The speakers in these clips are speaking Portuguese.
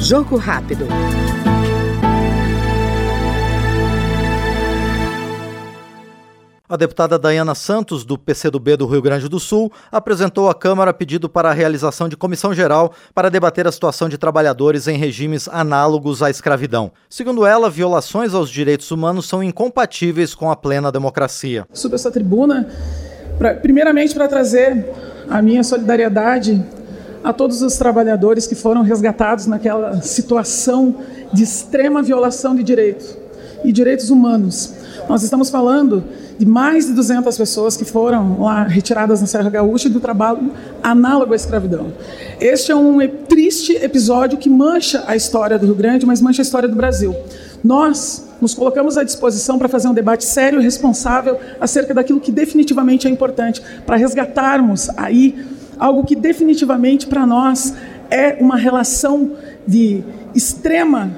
Jogo rápido. A deputada Dayana Santos, do PCdoB do Rio Grande do Sul, apresentou à Câmara pedido para a realização de comissão geral para debater a situação de trabalhadores em regimes análogos à escravidão. Segundo ela, violações aos direitos humanos são incompatíveis com a plena democracia. Subo essa tribuna, pra, primeiramente para trazer a minha solidariedade a todos os trabalhadores que foram resgatados naquela situação de extrema violação de direitos e direitos humanos. Nós estamos falando de mais de 200 pessoas que foram lá retiradas na Serra Gaúcha do trabalho análogo à escravidão. Este é um triste episódio que mancha a história do Rio Grande, mas mancha a história do Brasil. Nós nos colocamos à disposição para fazer um debate sério e responsável acerca daquilo que definitivamente é importante para resgatarmos aí algo que definitivamente para nós é uma relação de extrema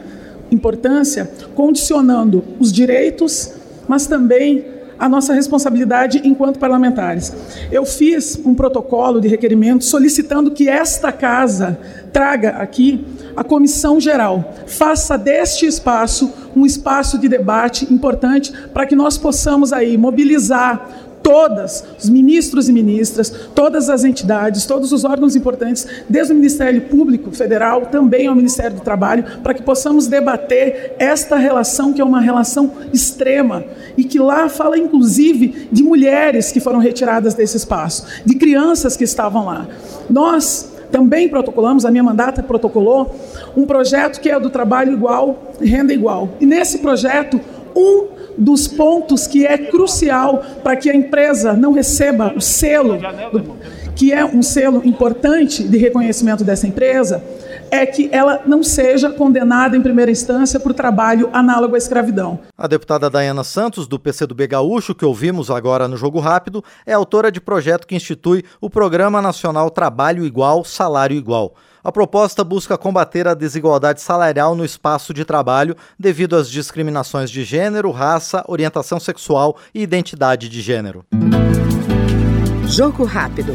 importância, condicionando os direitos, mas também a nossa responsabilidade enquanto parlamentares. Eu fiz um protocolo de requerimento solicitando que esta casa traga aqui a comissão geral, faça deste espaço um espaço de debate importante para que nós possamos aí mobilizar todas, os ministros e ministras, todas as entidades, todos os órgãos importantes, desde o Ministério Público Federal, também ao Ministério do Trabalho, para que possamos debater esta relação, que é uma relação extrema, e que lá fala inclusive de mulheres que foram retiradas desse espaço, de crianças que estavam lá. Nós também protocolamos, a minha mandata protocolou, um projeto que é do trabalho igual, renda igual. E nesse projeto, um dos pontos que é crucial para que a empresa não receba o selo, que é um selo importante de reconhecimento dessa empresa, é que ela não seja condenada em primeira instância por trabalho análogo à escravidão. A deputada Dayana Santos, do PCdoB Gaúcho, que ouvimos agora no Jogo Rápido, é autora de projeto que institui o Programa Nacional Trabalho Igual, Salário Igual. A proposta busca combater a desigualdade salarial no espaço de trabalho devido às discriminações de gênero, raça, orientação sexual e identidade de gênero. Jogo rápido.